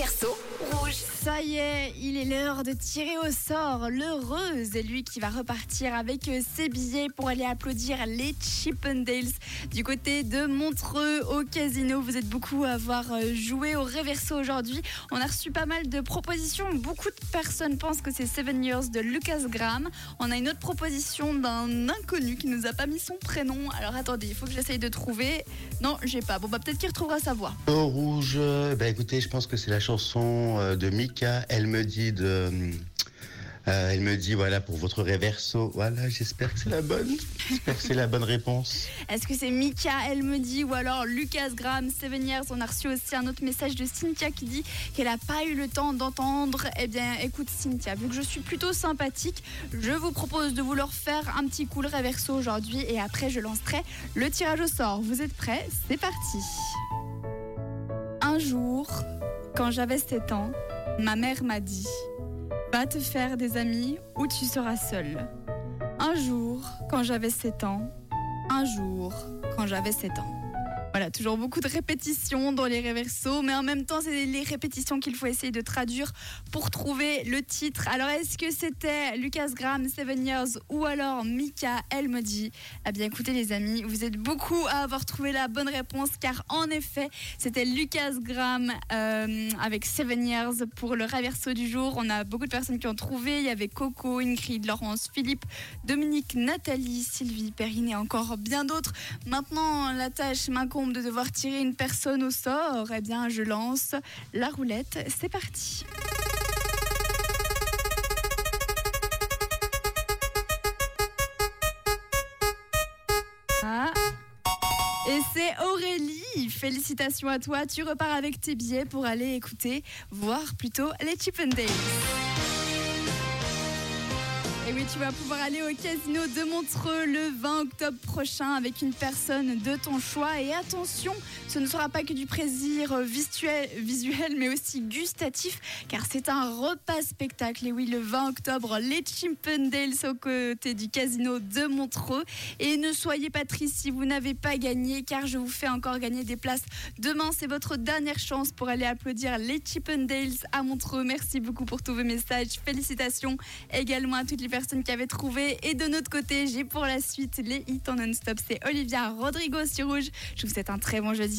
Rouge. Il est l'heure de tirer au sort l'heureuse et lui qui va repartir avec euh, ses billets pour aller applaudir les Chippendales du côté de Montreux au casino. Vous êtes beaucoup à avoir euh, joué au Réverso aujourd'hui. On a reçu pas mal de propositions. Beaucoup de personnes pensent que c'est Seven Years de Lucas Graham. On a une autre proposition d'un inconnu qui nous a pas mis son prénom. Alors attendez, il faut que j'essaye de trouver. Non, j'ai pas. Bon bah peut-être qu'il retrouvera sa voix. Au rouge, bah écoutez, je pense que c'est la chanson euh, de Mika. Elle me dit de. euh, elle me dit voilà pour votre réverso. Voilà, j'espère que c'est la bonne. J'espère que c'est la bonne réponse. Est-ce que c'est Mika, elle me dit, ou alors Lucas Graham, Seven On a reçu aussi un autre message de Cynthia qui dit qu'elle n'a pas eu le temps d'entendre. Eh bien, écoute Cynthia, vu que je suis plutôt sympathique, je vous propose de vous leur faire un petit coup le réverso aujourd'hui et après je lancerai le tirage au sort. Vous êtes prêts? C'est parti. Un jour, quand j'avais 7 ans, ma mère m'a dit Va te faire des amis ou tu seras seule. Un jour, quand j'avais 7 ans, un jour, quand j'avais 7 ans. Voilà, toujours beaucoup de répétitions dans les réversos, mais en même temps, c'est les répétitions qu'il faut essayer de traduire pour trouver le titre. Alors, est-ce que c'était Lucas Graham, Seven Years, ou alors Mika, elle me dit Eh bien, écoutez, les amis, vous êtes beaucoup à avoir trouvé la bonne réponse, car en effet, c'était Lucas Graham euh, avec Seven Years pour le réverso du jour. On a beaucoup de personnes qui ont trouvé. Il y avait Coco, Ingrid, Laurence, Philippe, Dominique, Nathalie, Sylvie, Perrine et encore bien d'autres. Maintenant, la tâche m'incombe de devoir tirer une personne au sort. Eh bien, je lance la roulette. C'est parti. Ah. Et c'est Aurélie. Félicitations à toi. Tu repars avec tes billets pour aller écouter, voir plutôt les Chippendales. Et oui, tu vas pouvoir aller au casino de Montreux le 20 octobre prochain avec une personne de ton choix. Et attention, ce ne sera pas que du plaisir visuel, mais aussi gustatif, car c'est un repas spectacle. Et oui, le 20 octobre, les Chimpendales aux côtés du casino de Montreux. Et ne soyez pas tristes si vous n'avez pas gagné, car je vous fais encore gagner des places. Demain, c'est votre dernière chance pour aller applaudir les Chippendales à Montreux. Merci beaucoup pour tous vos messages. Félicitations également à toutes les personnes qui avaient trouvé. Et de notre côté, j'ai pour la suite les hits en non-stop. C'est Olivia Rodrigo sur Rouge. Je vous souhaite un très bon jeudi.